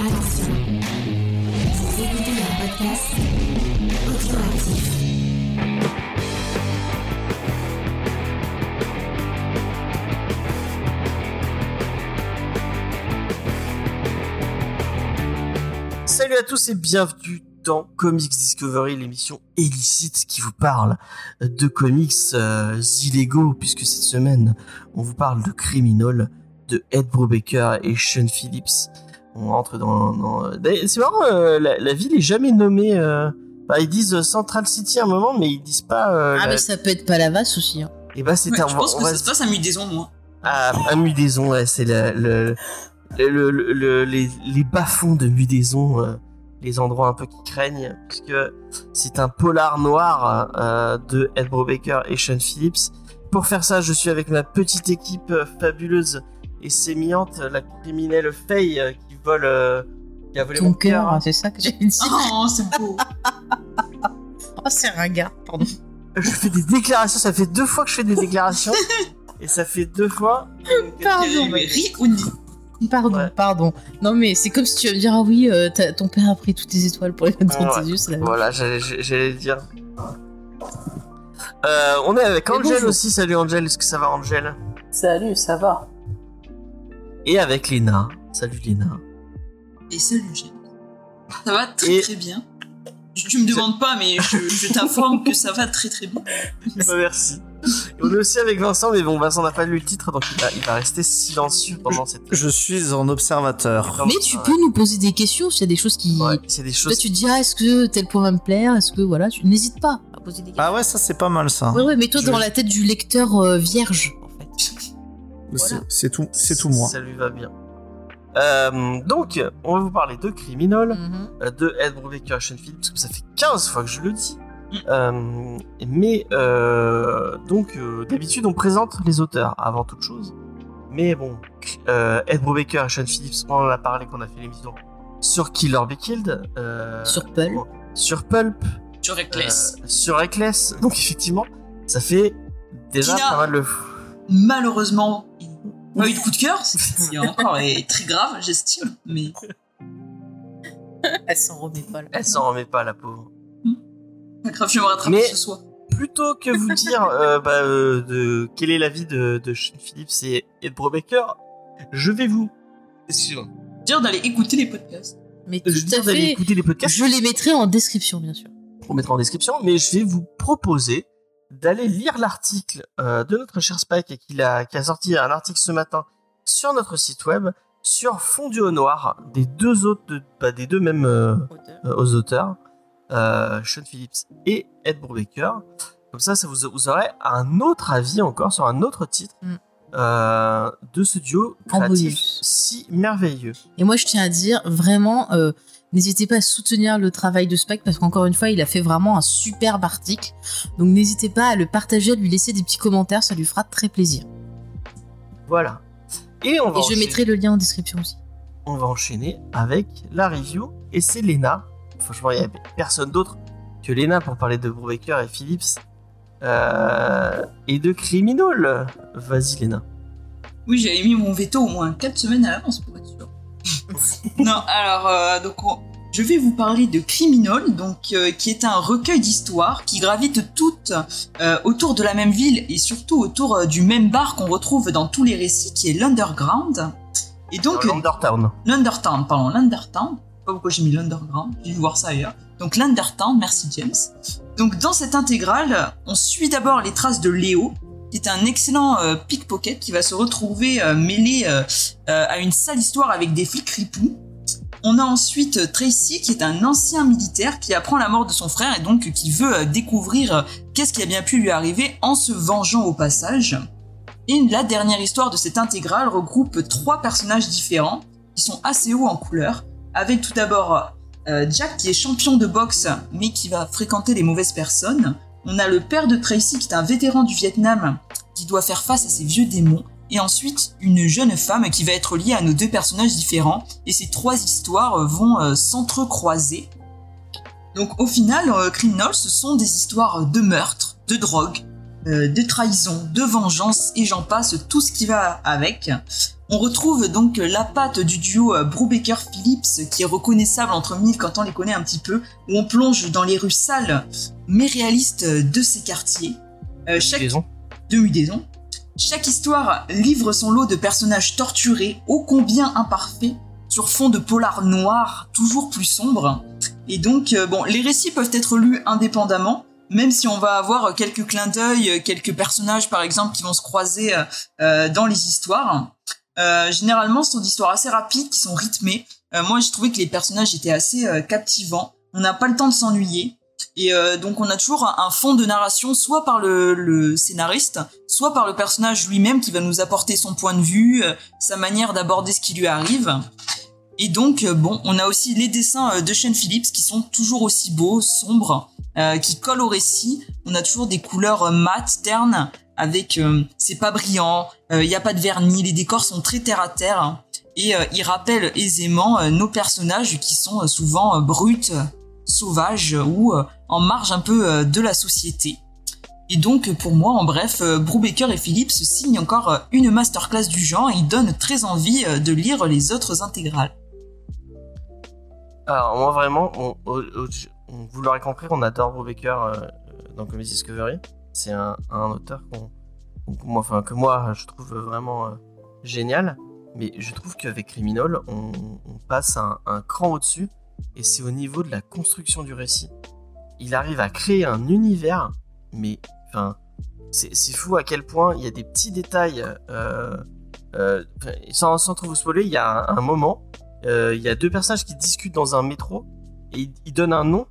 Attention, vous écoutez podcast. Salut à tous et bienvenue dans Comics Discovery, l'émission illicite qui vous parle de comics euh, illégaux, puisque cette semaine, on vous parle de Criminal, de Ed Brubaker et Sean Phillips. On rentre dans... C'est marrant, euh, la, la ville est jamais nommée... euh, bah, ils disent Central City à un moment, mais ils disent pas... euh, Ah, la- mais ça peut être Palavas aussi. Hein. Et bah c'est Ouais, un... je pense on que va ça se passe à Mudaison, moi. à, à Mudaison, ouais, c'est le, le, le, le- le- les, les bas-fonds de Mudaison, euh, les endroits un peu qui craignent, puisque c'est un polar noir euh, de Ed Brubaker et Sean Phillips. Pour faire ça, je suis avec ma petite équipe euh, fabuleuse et sémillante, la criminelle Faye vole, euh, qui a volé Ton mon cœur, cœur. hein, c'est ça que j'ai dit. Oh, c'est beau. Oh, c'est ringard, pardon. Je fais des déclarations, ça fait deux fois que je fais des déclarations, et ça fait deux fois. Pardon. Mais. Pardon, Ouais. pardon. Non, mais c'est comme si tu vas me dire, ah oui, euh, ton père a pris toutes tes étoiles pour les mettre dans Ouais. tes yeux, c'est la même. Voilà, j'allais dire. Euh, on est avec Angel aussi. Salut Angel, est-ce que ça va Angel Salut, ça va Et avec Léna. Salut Léna. Et salut, James. Ça va très Et- très bien. Tu, tu me demandes pas, mais je, je t'informe que ça va très très bien. Bah, merci. Et on est aussi avec Vincent, mais bon, Vincent n'a pas lu le titre, donc il va, il va rester silencieux pendant cette. Je suis en observateur. Mais tu peux nous poser des questions s'il y a des choses qui. Ouais, c'est des choses. tu te dis, ah, est-ce que tel point va me plaire Est-ce que, voilà, tu n'hésites pas à poser des questions. Ah ouais, ça c'est pas mal ça. ouais, ouais, mais toi, Je- dans la tête du lecteur euh, vierge, en fait. Voilà. C'est tout, c'est tout moi. Ça lui va bien. Euh, donc, on va vous parler de Criminal. Mhm. euh, de Ed Brubaker et Sean Phillips, parce que ça fait 15 fois que je le dis. Mm. Euh, mais euh, donc euh, d'habitude on présente les auteurs avant toute chose. Mais bon, euh, Ed Brubaker et Sean Phillips, on en a parlé quand on a fait l'émission sur Killer Be Killed, euh, Sur Pulp. bon, sur Pulp, reclaisses. euh, sur Reckless. Donc effectivement, ça fait déjà Tina. pas mal de. Malheureusement, il n'a pas eu de coup de cœur. C'est encore et très grave, j'estime. Mais Elle s'en remet pas, là. Elle s'en remet pas la pauvre. pas grave, je vais me rattraper Mais- ce soir. plutôt que vous dire euh, bah, euh, de quel est l'avis de, de Sean Phillips et Ed Brubaker, je vais vous. Excusez-moi. Dire d'aller écouter les podcasts. Mais Je tout vais dire à d'aller fait. écouter les podcasts. Je les mettrai en description, bien sûr. On mettra en description, mais je vais vous proposer d'aller lire l'article euh, de notre cher Spike qui a, qui a sorti un article ce matin sur notre site web sur Fondu au noir des deux autres, de- bah, des deux mêmes euh, euh, aux auteurs, Sean Phillips et Ed Brubaker. Comme ça, ça vous, vous aurez un autre avis encore sur un autre titre Mm. de ce duo créatif si merveilleux. Et moi, je tiens à dire, vraiment, n'hésitez pas à soutenir le travail de Spike parce qu'encore une fois, il a fait vraiment un superbe article. Donc, n'hésitez pas à le partager, à lui laisser des petits commentaires, ça lui fera très plaisir. Voilà. Et on va, Et je mettrai le lien en description aussi. on va enchaîner avec la review. Et c'est Lena. Franchement, il n'y a personne d'autre que Lena pour parler de Brubaker et Phillips. euh, et de Criminal. Vas-y, Lena. Oui, j'avais mis mon veto au moins 4 semaines à l'avance pour être sûr. non, alors, euh, donc, on- je vais vous parler de Criminal, donc, euh, qui est un recueil d'histoires qui gravitent toutes euh, autour de la même ville et surtout autour du même bar qu'on retrouve dans tous les récits, qui est l'Underground. Et donc, Dans Undertown. l'Undertown, pardon, l'Undertown. Je sais pas pourquoi j'ai mis l'Underground, j'ai dû voir ça ailleurs. Donc l'Undertown, merci James. Donc dans cette intégrale, on suit d'abord les traces de Léo, qui est un excellent euh, pickpocket qui va se retrouver euh, mêlé euh, à une sale histoire avec des flics ripoux. On a ensuite Tracy, qui est un ancien militaire qui apprend la mort de son frère et donc qui veut découvrir qu'est-ce qui a bien pu lui arriver en se vengeant au passage. Et la dernière histoire de cette intégrale regroupe trois personnages différents qui sont assez hauts en couleur, avec tout d'abord Jack qui est champion de boxe mais qui va fréquenter les mauvaises personnes. On a le père de Tracy qui est un vétéran du Vietnam qui doit faire face à ses vieux démons. Et ensuite, une jeune femme qui va être liée à nos deux personnages différents. Et ces trois histoires euh, vont euh, s'entrecroiser. Donc au final, euh, Criminal, ce sont des histoires de meurtre, de drogue, de trahison, de vengeance, et j'en passe tout ce qui va avec. On retrouve donc la patte du duo euh, Brubaker-Phillips qui est reconnaissable entre mille quand on les connaît un petit peu, où on plonge dans les rues sales mais réalistes de ces quartiers. Euh, chaque Liaison. de Mudaison. Chaque histoire livre son lot de personnages torturés, ô combien imparfaits, sur fond de polar noir, toujours plus sombre. Et donc, euh, bon, les récits peuvent être lus indépendamment, même si on va avoir quelques clins d'œil, euh, quelques personnages par exemple qui vont se croiser euh, euh, dans les histoires. Euh, généralement, sont des histoires assez rapides, qui sont rythmées. Euh, moi, j'ai trouvé que les personnages étaient assez euh, captivants. On n'a pas le temps de s'ennuyer. Et donc, on a toujours un, fond de narration, soit par le, le scénariste, soit par le personnage lui-même qui va nous apporter son point de vue, sa manière d'aborder ce qui lui arrive. Et donc, bon, on a aussi les dessins de Shane Phillips qui sont toujours aussi beaux, sombres, qui collent au récit. On a toujours des couleurs mates, ternes, avec euh, c'est pas brillant, il y a pas de vernis, les décors sont très terre à terre hein, et euh, ils rappellent aisément euh, nos personnages qui sont euh, souvent euh, bruts, euh, sauvages ou euh, en marge un peu euh, de la société. Et donc pour moi, en bref, euh, Brubaker et Phillips signent encore euh, une masterclass du genre et ils donnent très envie euh, de lire les autres intégrales. Alors moi vraiment, vous l'aurez compris, on adore Brubaker euh, dans Comics Discovery. C'est un, auteur que moi je trouve vraiment euh, génial. Mais je trouve qu'avec Criminal, on, passe un, cran au-dessus. Et c'est au niveau de la construction du récit. Il arrive à créer un univers, mais enfin, c'est, fou à quel point il y a des petits détails. euh, euh, sans, trop vous spoiler, il y a un, moment il y a deux personnages qui discutent dans un métro et ils, ils donnent un nom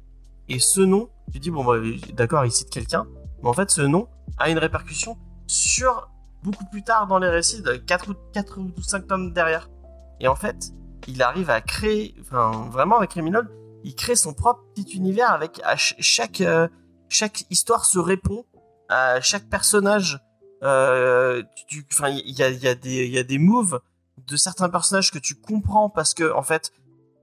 et ce nom, tu dis bon bah, d'accord ils citent quelqu'un, mais en fait ce nom a une répercussion sur beaucoup plus tard dans les récits de 4 ou, 4 ou 5 tomes derrière. Et en fait, il arrive à créer, vraiment avec Criminal, il crée son propre petit univers avec chaque, euh, chaque histoire se répond à chaque personnage. Euh, il y a, des- y a des moves de certains personnages que tu comprends parce que en fait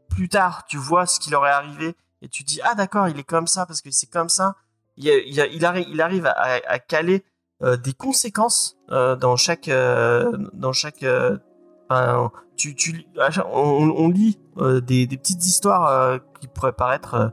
plus tard tu vois ce qui leur est arrivé et tu dis ah d'accord il est comme ça parce que c'est comme ça il, arrive à, caler euh, des conséquences euh, dans chaque euh, dans chaque on, lit des, petites histoires qui pourraient paraître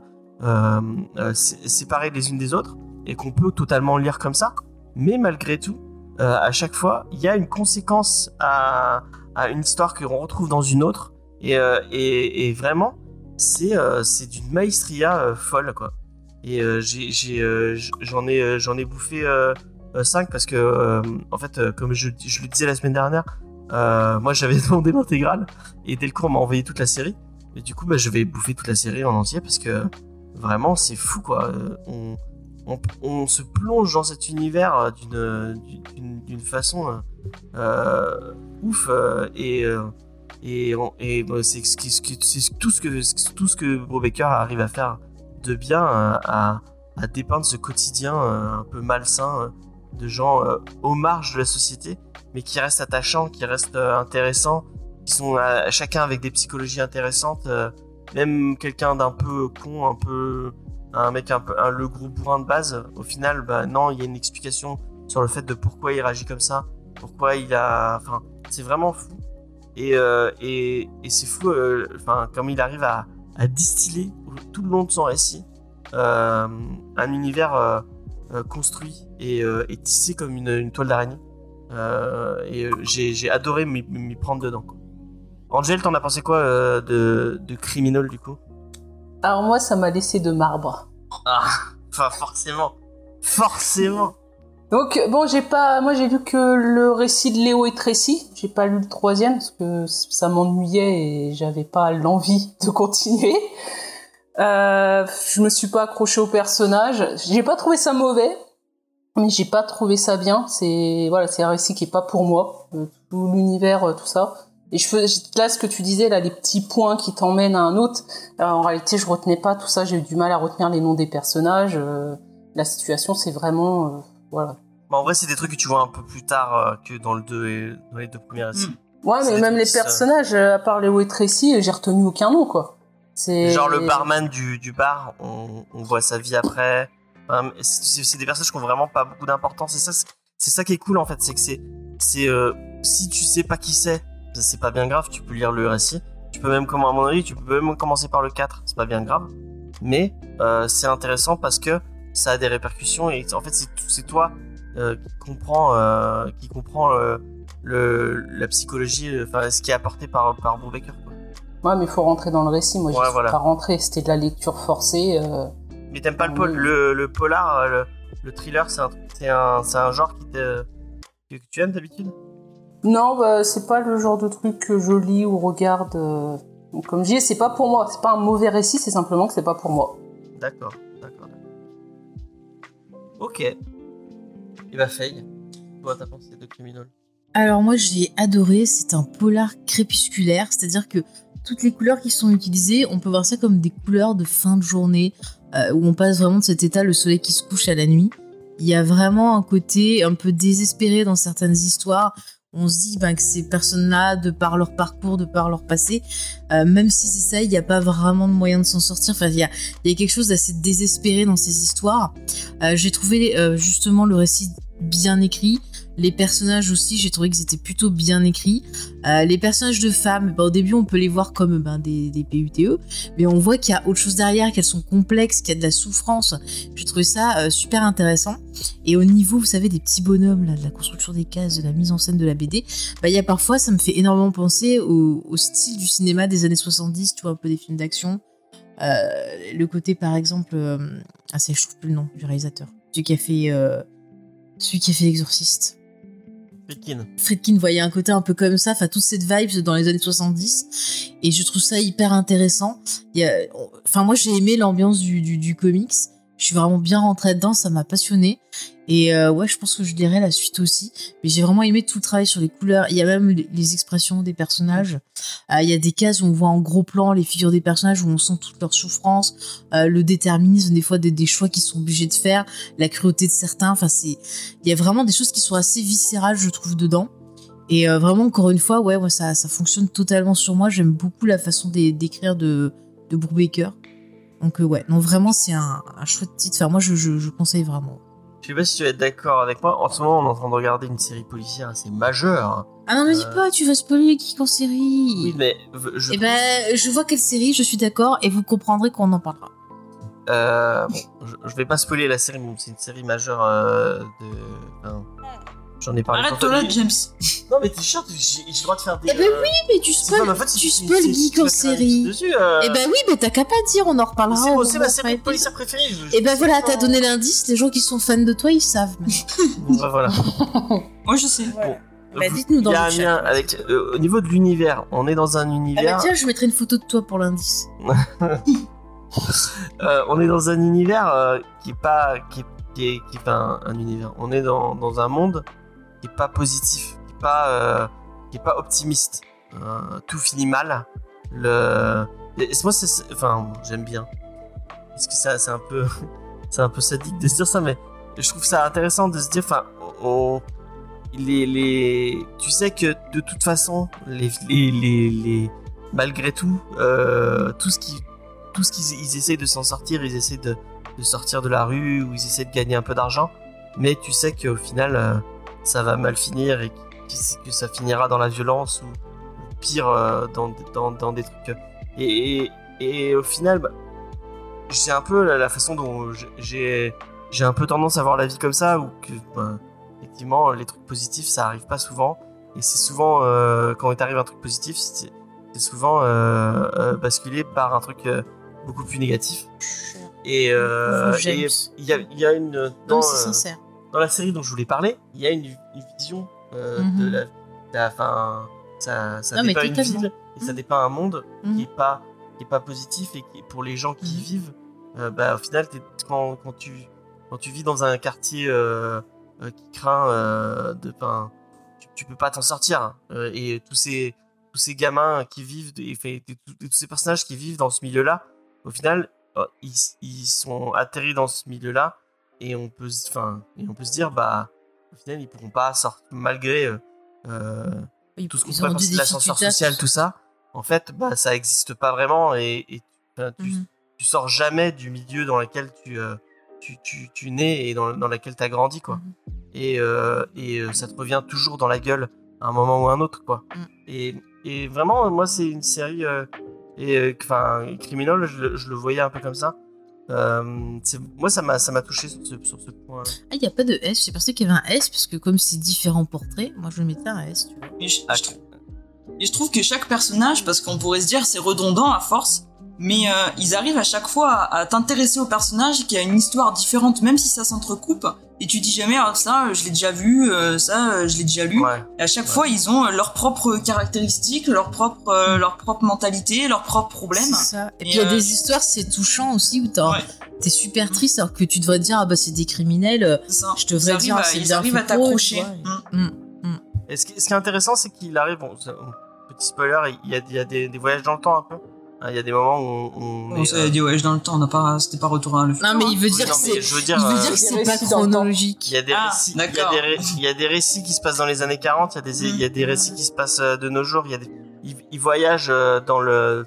sé- séparées les unes des autres et qu'on peut totalement lire comme ça. Mais malgré tout à chaque fois il y a une conséquence à une histoire que l'on retrouve dans une autre et, et, vraiment c'est d'une maestria folle quoi et euh, euh, j'en ai euh, j'en ai bouffé 5 parce que en fait comme je, je le disais la semaine dernière moi j'avais demandé l'intégrale et Delcourt m'a envoyé toute la série. Et du coup bah, je vais bouffer toute la série en entier parce que vraiment c'est fou quoi. On, on, on se plonge dans cet univers d'une façon ouf et et, et bah, c'est tout ce que tout ce que Brubaker arrive à faire de bien euh, à, à dépeindre ce quotidien euh, un peu malsain euh, de gens aux marges de la société mais qui restent attachants qui restent intéressants qui sont chacun avec des psychologies intéressantes même quelqu'un d'un peu con un peu un mec un peu un, le gros bourrin de base au final bah non il y a une explication sur le fait de pourquoi il réagit comme ça pourquoi il a enfin c'est vraiment fou. Et, et, c'est fou enfin comme il arrive à, à distiller tout le long de son récit euh, un univers euh, euh, construit et, et tissé comme une, une toile d'araignée et j'ai adoré m'y prendre dedans quoi. Angel t'en as pensé quoi de, de Criminal du coup? Alors moi, ça m'a laissé de marbre. ah enfin forcément forcément Donc bon, j'ai pas, moi j'ai lu que le récit de Léo et Tracy. J'ai pas lu le troisième parce que ça m'ennuyait et j'avais pas l'envie de continuer. Euh, je me suis pas accroché au personnage. J'ai pas trouvé ça mauvais, mais j'ai pas trouvé ça bien. C'est voilà, c'est un récit qui est pas pour moi. Euh, tout l'univers, euh, tout ça. Et je fais là ce que tu disais là, les petits points qui t'emmènent à un autre. Alors, en réalité, je retenais pas tout ça. J'ai eu du mal à retenir les noms des personnages. Euh, la situation, c'est vraiment euh, voilà. Bah, en vrai c'est des trucs que tu vois un peu plus tard euh, que dans le 2 et dans les deux premiers récits Ouais, mais même les personnages, euh, à part Léo et Tracy, j'ai retenu aucun nom, quoi. Genre le barman du, du bar, on, on voit sa vie après. C'est des personnages qui ont vraiment pas beaucoup d'importance. Et ça, c'est ça qui est cool en fait, c'est que c'est, c'est euh, si tu sais pas qui c'est, c'est pas bien grave, tu peux lire le récit. Tu peux même, comme à mon avis, tu peux même commencer par le 4, c'est pas bien grave. Mais euh, c'est intéressant parce que ça a des répercussions et en fait, c'est toi euh, qui comprends, euh, qui comprend euh, le, la psychologie, euh, enfin, ce qui est apporté par, par Brubaker. Ouais, mais il faut rentrer dans le récit. Moi, je Ouais, voilà. pas rentré. C'était de la lecture forcée. euh, Mais t'aimes pas le, Oui. pol- le, le polar, euh, le, le thriller, c'est un, c'est un, c'est un genre qui te, que tu aimes d'habitude? Non, bah, c'est pas le genre de truc que je lis ou regarde. euh, donc, comme je dis, c'est pas pour moi. C'est pas un mauvais récit, c'est simplement que c'est pas pour moi. D'accord, d'accord, d'accord. Ok. Et bah, Faye, toi, t'as pensé de Criminal Alors moi j'ai adoré, c'est un polar crépusculaire, c'est-à-dire que toutes les couleurs qui sont utilisées, on peut voir ça comme des couleurs de fin de journée, euh, où on passe vraiment de cet état, le soleil qui se couche à la nuit. Il y a vraiment un côté un peu désespéré dans certaines histoires. On se dit ben, que ces personnes-là, de par leur parcours, de par leur passé, euh, même si c'est ça, il n'y a pas vraiment de moyen de s'en sortir. Enfin, il y a, quelque chose d'assez désespéré dans ces histoires. Euh, J'ai trouvé justement le récit bien écrit. Les personnages aussi, j'ai trouvé qu'ils étaient plutôt bien écrits. Euh, les personnages de femmes, bah, au début, on peut les voir comme ben, des, des PUTE, mais on voit qu'il y a autre chose derrière, qu'elles sont complexes, qu'il y a de la souffrance. J'ai trouvé ça euh, super intéressant. Et au niveau, vous savez, des petits bonhommes, de la construction des cases, de la mise en scène de la BD, bah, il y a parfois, ça me fait énormément penser au, style du cinéma des années 70, tu vois, un peu des films d'action. Euh, le côté, par exemple, ah, c'est, je trouve plus le nom du réalisateur, celui qui a fait, celui qui a fait L'Exorciste. Friedkin. Friedkin voyait un côté un peu comme ça, enfin toute cette vibes dans les années 70, et je trouve ça hyper intéressant. Enfin moi j'ai aimé l'ambiance du, du comics, je suis vraiment bien rentrée dedans, ça m'a passionné, et euh, ouais je pense que je lirai la suite aussi. Mais j'ai vraiment aimé tout le travail sur les couleurs, il y a même les, expressions des personnages, Euh, il y a des cases où on voit en gros plan les figures des personnages où on sent toute leur souffrance, euh, le déterminisme des fois des, choix qu'ils sont obligés de faire, la cruauté de certains, enfin c'est il y a vraiment des choses qui sont assez viscérales, je trouve, dedans. Et euh, vraiment, encore une fois, ouais, ouais ça, ça fonctionne totalement sur moi. J'aime beaucoup la façon d'é- d'écrire de, de Brubaker. Donc, euh, ouais, non, vraiment, c'est un, un chouette titre. Enfin, moi, je, je, je conseille vraiment. Je sais pas si tu vas être d'accord avec moi. En ce moment, on est en train de regarder une série policière assez majeure. Ah non, dis Euh. pas, tu vas spoiler Geek en série. Oui, mais je. Eh ben, je vois quelle série, je suis d'accord, et vous comprendrez qu'on en parlera. Euh, bon, je, je vais pas spoiler la série, mais c'est une série majeure euh, de. enfin, J'en ai parlé. Arrête-toi là, James. Non, mais t'es chiant, j'ai le droit de faire des. Eh ben euh, Mais tu pas spoil, tu spoil Geek en série. Dessus, euh, Eh ben oui, mais t'as qu'à pas dire, on en reparlera. C'est bon, ma série policière préférée. je- Et ben voilà, t'as donné l'indice, les gens qui sont fans de toi, ils savent. Bon, bah, voilà. Moi, je sais. Bah, dites-nous dans Il y a le un chat. lien avec. euh, au niveau de l'univers, on est dans un Ah bah univers. tiens, je mettrai une photo de toi pour l'indice. Euh, on est dans un univers euh, qui est pas qui est, qui est, qui est pas un, un univers. On est dans, dans un monde qui est pas positif, qui est pas euh, qui est pas optimiste. Euh, tout finit mal. Le et c'est- moi c'est enfin j'aime bien. Parce que ça c'est un peu c'est un peu sadique de se dire ça mais je trouve ça intéressant de se dire enfin on les, les tu sais que de toute façon les les, les, malgré tout euh, tout ce qui tout ce qu'ils ils essaient de s'en sortir, ils essaient de, de sortir de la rue ou ils essaient de gagner un peu d'argent, mais tu sais qu'au final ça va mal finir et que, ça finira dans la violence ou, ou pire euh, dans, dans, dans des trucs. Et, et, et au final, bah, j'ai un peu la, la façon dont j'ai j'ai un peu tendance à voir la vie comme ça où que bah, effectivement les trucs positifs ça arrive pas souvent et c'est souvent euh, quand il t'arrive un truc positif c'est c'est souvent euh, euh, basculé par un truc beaucoup plus négatif. Et il y a, y a une Non, dans, c'est euh, sincère. Dans la série dont je voulais parler, il y a une, une vision euh, Mhm. de la, la fin. Ça, ça Non, dépeint une ville et ça Mhm. dépeint un monde Mhm. qui est pas qui est pas positif et qui pour les gens qui y Mhm. vivent, euh, bah, au final quand, quand tu quand tu vis dans un quartier euh, euh, qui craint euh, de tu, tu peux pas t'en sortir hein. Euh, et tous ces tous ces gamins qui vivent et, et tous et tous ces personnages qui vivent dans ce milieu-là, au final, euh, ils, ils sont atterris dans ce milieu-là et on peut, se- enfin, et on peut se dire, bah, au final, ils pourront pas sortir malgré euh, euh, Ils- tout ce qu'on pourrait penser de l'ascenseur social, tout ça. En fait, bah, ça existe pas vraiment et, et enfin, tu, tu sors jamais du milieu dans lequel tu, euh, tu, tu, tu nais et dans, dans lequel tu as grandi, quoi. Mhm. Et, euh, et ça te revient toujours dans la gueule à un moment ou à un autre, quoi. Mm. Et, et vraiment, moi, c'est une série. et enfin, Criminal, je, le- je le voyais un peu comme ça. Euh, moi, ça m'a, ça m'a touché sur ce, sur ce point. Ah, il n'y a pas de S. J'ai pensé qu'il y avait un S parce que comme c'est différents portraits, moi je mettais un S. Tu vois. Et je, Ah, je trouve, et je trouve que chaque personnage, parce qu'on pourrait se dire c'est redondant à force, mais euh, ils arrivent à chaque fois à, à t'intéresser au personnage qui a une histoire différente, même si ça s'entrecoupe. Et tu dis jamais ah, ça, je l'ai déjà vu, euh, ça, euh, je l'ai déjà lu. Ouais. Et à chaque fois, ils ont euh, leurs propres caractéristiques, leur propre, euh, leur propre mentalité, leurs propres problèmes. Ça. Et Et puis il y a des histoires, c'est touchant aussi où t'as- Ouais. t'es super triste alors que tu devrais dire ah bah c'est des criminels. ça. Je devrais ils arrivent dire, à, c'est ils arrivent à t'accrocher. tu vois. Mm. Et ce qui, ce qui est intéressant, c'est qu'il arrive. Bon, petit spoiler, il y a, il y a des, des voyages dans le temps un peu. Hein, Il y a des moments où on. on On est, s'est euh, dit ouais, dans le temps, on n'a pas, c'était pas retour à le futur. Non mais il veut Oui, dire que c'est. je veux dire, il veut euh, dire que c'est pas chronologique. Il y a des Ah, récits, il y a des, ré- il y a des récits qui se passent dans les années 40, il y a des, il y a des récits qui se passent euh, de nos jours, il y a des, il, il voyage euh, dans le,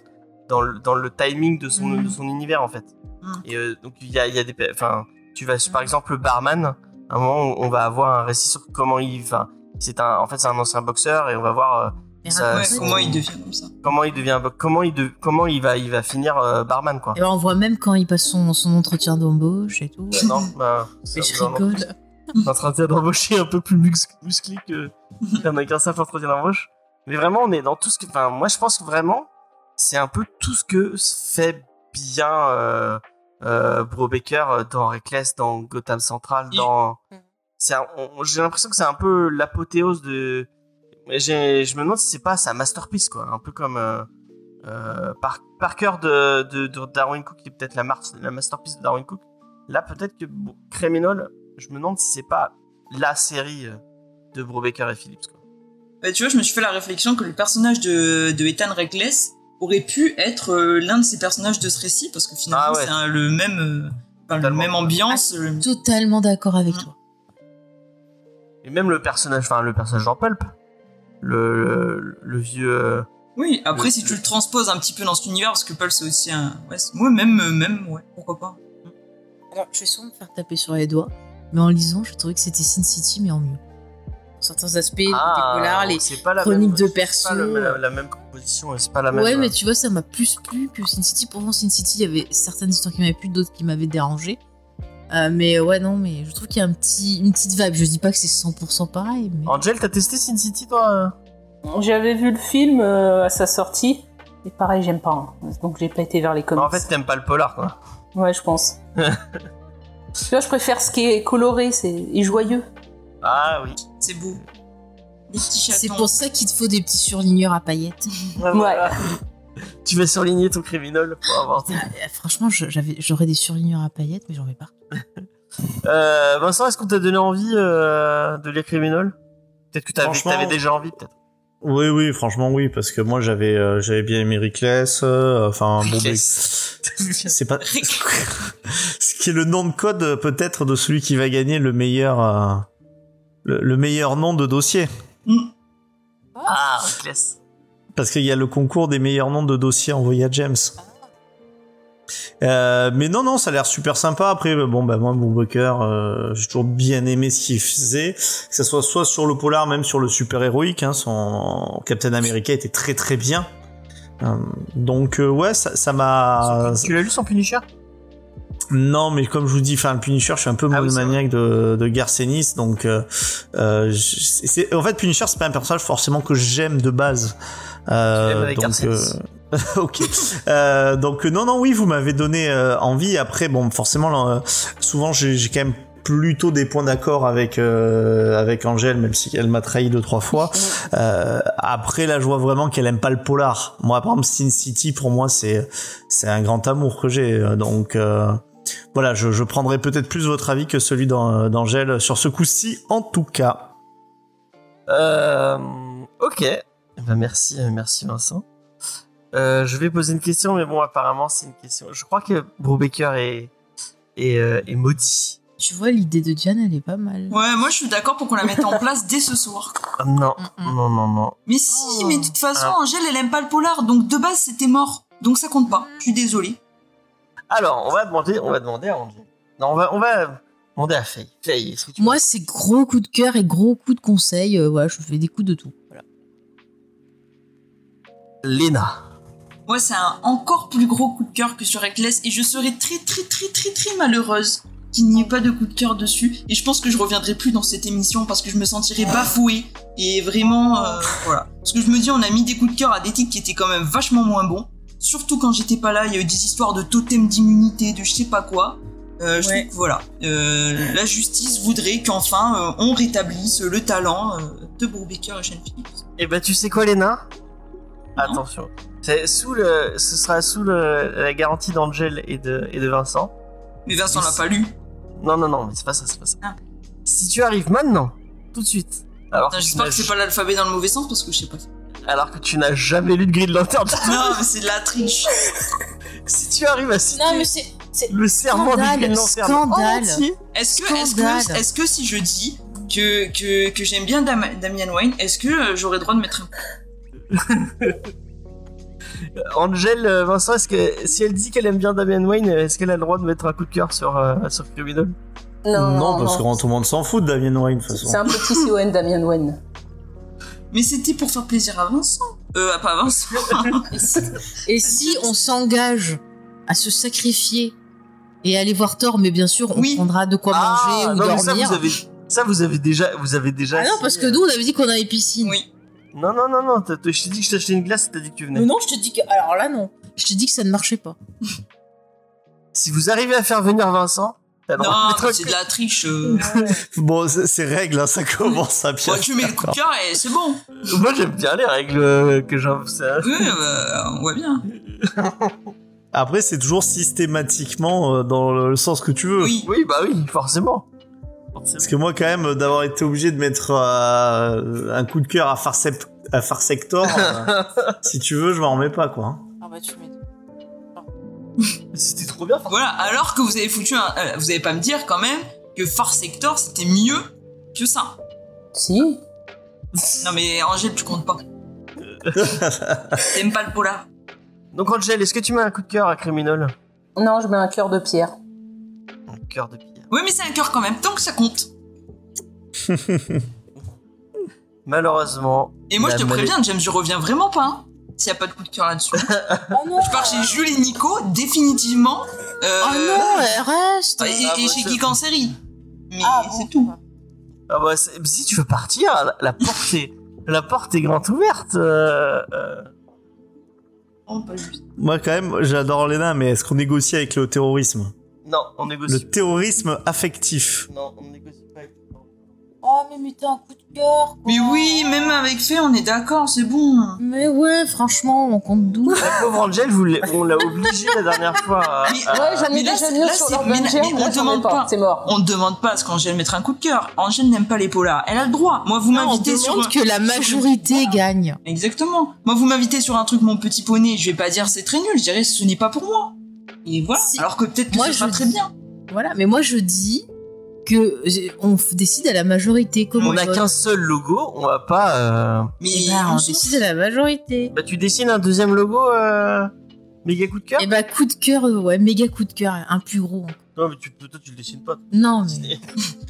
dans le, dans le timing de son, de son univers en fait. Mm. Et euh, donc il y a, il y a des, enfin, tu vas, par exemple, le barman, à un moment, on va avoir un récit sur comment il, enfin, c'est un, en fait, c'est un ancien boxeur et on va voir euh, ça- Ouais, son- comment il devient comme ça. comment il devient, comment il, de- comment il va, il va finir euh, barman quoi. Et ben, on voit même quand il passe son, son entretien d'embauche et tout. non, bah, Mais je rigole. un entretien d'embaucher un peu plus mus- musclé que qu'un simple entretien d'embauche. Mais vraiment, on est dans tout ce que. Enfin, moi, je pense que vraiment, c'est un peu tout ce que fait bien euh, euh, Bro Baker euh, dans Reckless, dans Gotham Central, dans. Un- J'ai l'impression que c'est un peu l'apothéose de. Je me demande si c'est pas sa masterpiece, quoi. Un peu comme. Euh, euh, par, de, de, de Darwin Cook, qui est peut-être la, mar- la masterpiece de Darwin Cook. Là, peut-être que bon, Criminal, je me demande si c'est pas la série euh, de Brubaker et Phillips. Quoi. Bah, tu vois, je me suis fait la réflexion que le personnage de, de Ethan Reckless aurait pu être euh, l'un de ces personnages de ce récit, parce que finalement, Ah ouais. c'est un- le même, euh, le Totalement. même ambiance. le- Totalement d'accord avec Mm. toi. Et même le personnage, enfin le personnage dans Pulp, le, le, le vieux. euh, Oui, après, Le- si tu le transposes un petit peu dans cet univers, parce que Paul, c'est aussi un. Ouais, c'est- ouais, même, euh, même, ouais, pourquoi pas. Alors, je vais sûrement me faire taper sur les doigts, mais en lisant, je trouvais que c'était Sin City, mais en mieux. Certains aspects, les polars, les. c'est pas la chroniques même, de c'est perso. pas le- la, la même composition, c'est pas la même. Ouais, mais euh, tu vois, ça m'a plus plu que Sin City. Pourtant, Sin City, il y avait certaines histoires qui m'avaient plu, d'autres qui m'avaient dérangé. Euh, mais ouais, non, mais je trouve qu'il y a un petit, une petite vibe. Je dis pas que c'est 100% pareil, mais. Angel, t'as testé Sin City toi euh? J'avais vu le film euh, à sa sortie, et pareil, j'aime pas. hein. Donc j'ai pas été vers les comics. En fait, t'aimes pas le polar quoi. Ouais, je pense. tu vois, je préfère ce qui est coloré c'est... et joyeux. Ah oui. C'est beau. C'est pour ça qu'il te faut des petits surligneurs à paillettes. Voilà. tu vas surligner ton criminel pour avoir. Euh, franchement, j'aurais des surligneurs à paillettes, mais j'en ai pas. Euh, Vincent, est-ce qu'on t'a donné envie euh, de lire criminel Peut-être que t'avais, Franchement- t'avais déjà envie, peut-être. Oui, oui, franchement, oui, parce que moi, j'avais, euh, j'avais bien aimé Rickless, euh, enfin, bon, c'est pas, ce qui est le nom de code, peut-être, de celui qui va gagner le meilleur, euh, le, le meilleur nom de dossier. Ah, Reckless. Parce qu'il y a le concours des meilleurs noms de dossiers envoyés à James. Euh, mais non, non, ça a l'air super sympa. Après, euh, bon, bah, moi, Bob Booker, euh, j'ai toujours bien aimé ce qu'il faisait. Que ça soit soit sur le polar, même sur le super héroïque. Hein, son Captain America était très très bien. Euh, donc, euh, ouais, ça ça m'a. tu l'as lu son Punisher? Non, mais comme je vous dis, enfin, le Punisher, je suis un peu Ah oui, monomaniaque de, de Garcenis, donc euh, c'est en fait Punisher, c'est pas un personnage forcément que j'aime de base. Euh, donc, euh, ok. Euh, donc non, non, oui, vous m'avez donné euh, envie. Après, bon, forcément, là, euh, souvent, j'ai quand même plutôt des points d'accord avec euh, avec Angèle, même si elle m'a trahi deux trois fois. Euh, après, là, je vois vraiment qu'elle aime pas le polar. Moi, par exemple, Sin City, pour moi, c'est c'est un grand amour que j'ai. Donc euh, voilà, je, je prendrai peut-être plus votre avis que celui d'An- d'Angèle sur ce coup-ci, en tout cas. Euh, ok. Ben merci, merci Vincent. Euh, je vais poser une question, mais bon, apparemment, c'est une question. Je crois que Brubaker est, est, euh, est maudit. Tu vois, l'idée de Diane, elle est pas mal. Ouais, moi, je suis d'accord pour qu'on la mette en place dès ce soir. Non, non, non, non. Mais si, Oh. mais de toute façon, Ah. Angèle, elle aime pas le polar, donc de base, c'était mort. Donc ça compte pas. Je suis désolée. Alors, on va demander, on va demander à Angel. Non, on va, on va. Demandez à Faye. Faye, est-ce que tu Moi, c'est gros coup de cœur et gros coup de conseil. Euh, voilà, je fais des coups de tout. Voilà. Léna. Moi, c'est un encore plus gros coup de cœur que sur Reckless et je serais très très très très très malheureuse qu'il n'y ait pas de coup de cœur dessus. Et je pense que je reviendrai plus dans cette émission parce que je me sentirais bafouée et vraiment euh, voilà. Parce que je me dis, on a mis des coups de cœur à des titres qui étaient quand même vachement moins bons. Surtout quand j'étais pas là, il y a eu des histoires de totem d'immunité, de je sais pas quoi. Euh, je Ouais. trouve que voilà, Euh, la justice voudrait qu'enfin euh, on rétablisse le talent euh, de Brubaker et Shane Phillips. Eh ben, tu sais quoi, Léna? Attention. C'est sous le, ce sera sous le, la garantie d'Angel et de, et de Vincent. Mais Vincent l'a pas lu. Non, non, non, mais c'est pas ça, c'est pas ça. Ah. Si tu arrives maintenant, tout de suite, alors que, tu J'espère n'as, que c'est pas l'alphabet dans le mauvais sens parce que je sais pas. alors que tu n'as jamais lu de Green Lantern, Non, mais c'est de la triche. si tu arrives à citer Non, mais c'est. c'est- le serment du Green Lantern scandale. Est-ce que, est-ce que, est-ce que si je dis que, que, que j'aime bien Dam- Damian Wayne, est-ce que euh, j'aurais le droit de mettre un Angel, euh, Vincent, est-ce que si elle dit qu'elle aime bien Damian Wayne, est-ce qu'elle a le droit de mettre un coup de cœur sur, euh, sur Criminal Non, parce que non. tout le monde s'en fout de Damien Wayne de toute façon. C'est un petit CON Damien Wen. Mais c'était pour faire plaisir à Vincent. Euh, à pas Vincent. Et si, et si on s'engage à se sacrifier et aller voir Thor, mais bien sûr, on Oui. prendra de quoi manger ou Ah, non, mais ça dormir. vous avez, ça vous avez déjà, vous avez déjà. Ah non, parce que nous, on avait dit qu'on avait piscine. oui. Non, non, non, non. t'as- t'as- Je t'ai dit que je t'achetais une glace, t'as dit que tu venais. Mais non, je te dis que. Alors là, non. Je te dis que ça ne marchait pas. Si vous arrivez à faire venir Vincent, t'as le droit de Non, mettre un mais c'est de la triche. euh. Bon, c'est c'est règle, hein, ça commence à Bon, pire. tu mets le coup de cœur et c'est bon. Moi j'aime bien les règles euh, que j'en ça. Oui, euh, on voit bien. Après, c'est toujours systématiquement euh, dans le sens que tu veux. Oui. Oui, bah oui, forcément. Parce que moi, quand même, d'avoir été obligé de mettre euh, un coup de cœur à Farsep- à Farsector, euh, si tu veux, je m'en remets pas, quoi. hein. Ah bah, tu. C'était trop bien. Voilà, alors que vous avez foutu un. euh, vous allez pas me dire quand même que Far Sector c'était mieux que ça. Si. Non mais Angèle, tu comptes pas. T'aimes pas le polar. Donc Angel, est-ce que tu mets un coup de cœur à Criminal? Non, je mets un cœur de pierre. Un cœur de pierre. Oui, mais c'est un cœur quand même, tant que ça compte. Malheureusement. Et moi, je te préviens, James, je reviens vraiment pas. hein, S'il y a pas de coup de cœur là-dessus. Oh non Je pars chez Jules et Nico, définitivement. Euh, Oh non, elle reste Et, Ah, et moi, chez Geek en série. Mais Ah, bon. c'est tout. Ah bah, si tu veux partir, la, la porte est, la porte est grande ouverte. euh, euh. Oh, pas juste. Moi, quand même, j'adore Lena, mais est-ce qu'on négocie avec le terrorisme? Non, on Le négocie. terrorisme affectif. Non, on négocie pas. avec- Oh, mais mettez un coup de cœur quoi. Mais oui, même avec Fée, on est d'accord, c'est bon. Mais ouais, franchement, on compte 12. La pauvre Angel, vous on l'a obligé la dernière fois. à- Mais- à- Ouais, j'en ai là, déjà mis sur leur mais- on ai demande pas, pas. c'est mort. On ne demande pas à ce qu'Angèle mettre un coup de cœur. Angèle n'aime pas les polars. Elle a le droit. Moi, vous on m'invitez sur. que la majorité gagne. Exactement. Moi, vous m'invitez sur un truc, mon petit poney. Je vais pas dire c'est très nul. Je dirais ce n'est pas pour moi. Et voilà. Si. Alors que peut-être que Moi, ce sera je très dis- bien. Voilà, mais moi je dis que on f- décide à la majorité. Comme on n'a qu'un seul logo, on va pas. euh, Mais Eh ben, on décide à la majorité. Bah, tu dessines un deuxième logo, euh... méga coup de cœur Et bah, coup de cœur, euh, ouais, méga coup de cœur, un plus gros. Non, mais tu, peut-être tu le dessines pas. Non, mais.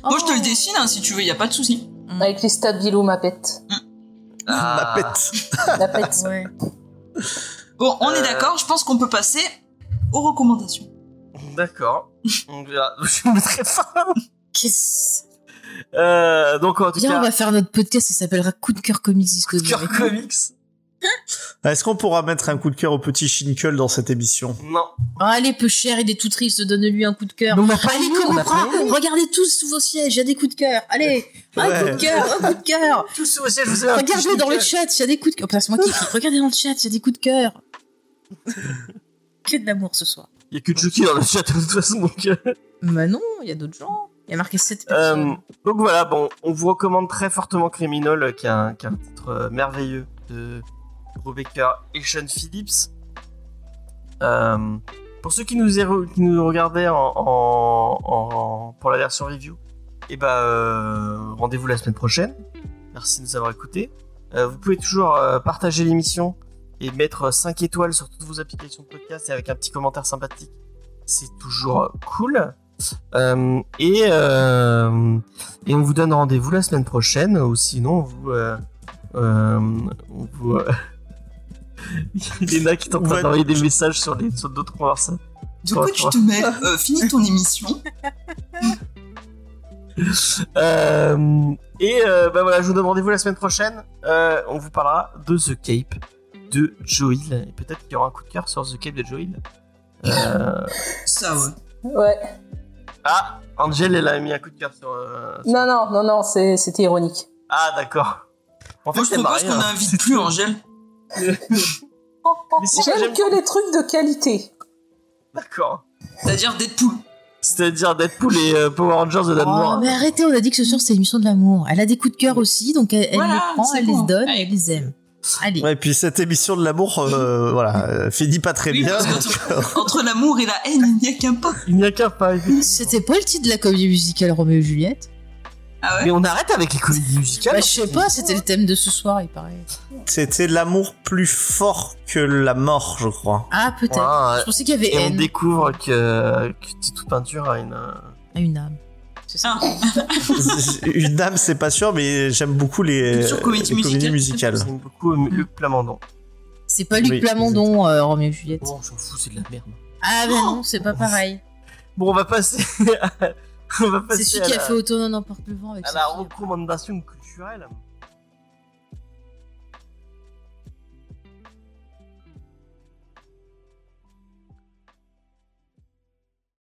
Moi, je te Oh. le dessine hein, si tu veux. Y a pas de souci. Avec les stats Vilo ma pète. Ah. La pète. Ouais. Bon, on Euh. est d'accord. Je pense qu'on peut passer aux recommandations. D'accord. On verra. Je me mettrai fin. Qu'est-ce. Euh, donc en tout on cas, va faire notre podcast, ça s'appellera Coup de cœur comics coup de cœur comics. Est-ce qu'on pourra mettre un coup de cœur au petit Shinkle dans cette émission? Non. Oh, allez, peu cher, il est tout triste, donne-lui un coup de cœur. On pas Allez, on regardez tous sous vos sièges, il y a des coups de cœur. Allez, un coup de cœur, un coup de cœur. Tous vous ai un petit Regardez dans le chat, il y a des coups de cœur. C'est moi qui. Regardez dans le chat, il y a des coups de cœur. Que de l'amour ce soir. Il y a que Chucky dans le chat de toute façon. Donc, euh, Bah non, il y a d'autres gens. Il y a marqué 7 euh, personnes. donc voilà, bon, on vous recommande très fortement Criminal, euh, qui a un, qui a un titre euh, merveilleux de Rebecca et Sean Phillips. Euh, pour ceux qui nous, est- qui nous regardaient en, en- en- pour la version review, et bah, euh, rendez-vous la semaine prochaine. Merci de nous avoir écoutés. Vous pouvez toujours partager l'émission et mettre 5 étoiles sur toutes vos applications de podcast et avec un petit commentaire sympathique. C'est toujours euh, cool. Euh, et, euh, et on vous donne rendez-vous la semaine prochaine, ou sinon, on vous. Euh, euh, on vous euh, Il y a Léna qui est en train Ouais. d'envoyer des messages sur, les, sur d'autres conversations. De quoi tu te mets Euh, Finis ton émission. Euh, et euh, bah voilà, je vous donne rendez-vous la semaine prochaine. Euh, on vous parlera de The Cape de Joel. Et peut-être qu'il y aura un coup de cœur sur The Cape de Joel. Euh, Ça, ouais. Ouais. Ah, Angel, elle a mis un coup de cœur sur. euh, sur- Non, non, non, non, c'est- c'était ironique. Ah, d'accord. En Moi, je propose qu'on n'invite plus Angèle. Mais si, J'aime que les trucs de qualité. D'accord. C'est-à-dire Deadpool. C'est-à-dire Deadpool et euh, Power Rangers de Dan Oh, mais arrêtez, on a dit que ce soir c'est l'émission de l'amour. Elle a des coups de cœur aussi, donc elle, elle Voilà, les prend, elle bon. les donne, elle les aime. Allez. Ouais, et puis cette émission de l'amour, euh, voilà, euh, finit pas très Oui, bien. qu'entre entre l'amour et la haine, il n'y a qu'un pas. Il n'y a qu'un pas. C'était pas le titre de la comédie musicale Roméo et Juliette? Ah ouais? Mais on arrête avec les comédies musicales. Bah, je sais pas, c'était le thème de ce soir, il paraît. C'était l'amour plus fort que la mort, je crois. Ah, peut-être. Ouais. Je pensais qu'il y avait Et on haine découvre que, que toute peinture a une. euh, à une âme. C'est ça. Ah, Une dame, c'est pas sûr, mais j'aime beaucoup les, les comédies musicales. J'aime beaucoup euh, Luc Plamondon. C'est pas Luc Oui, Plamondon, euh, Roméo et Juliette. Bon, on s'en fout, c'est de la merde. Ah, ben non, c'est pas pareil. Bon, on va passer. à- on va C'est celui à qui a la, fait Automne n'emporte le vent avec à la recommandation culturelle.